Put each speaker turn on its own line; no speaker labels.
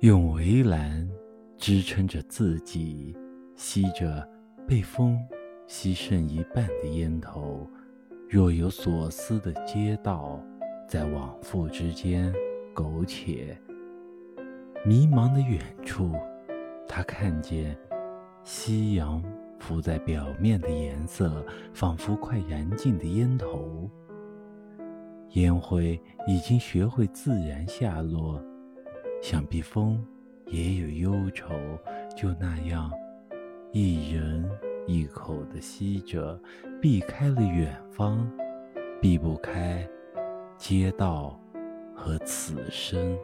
用围栏支撑着自己，吸着被风吸剩一半的烟头。若有所思的街道，在往复之间苟且。迷茫的远处，他看见夕阳浮在表面的颜色，仿佛快燃尽的烟头。烟灰已经学会自然下落，想必风也有忧愁，就那样，一人一口的吸着，避开了远方，避不开街道和此生。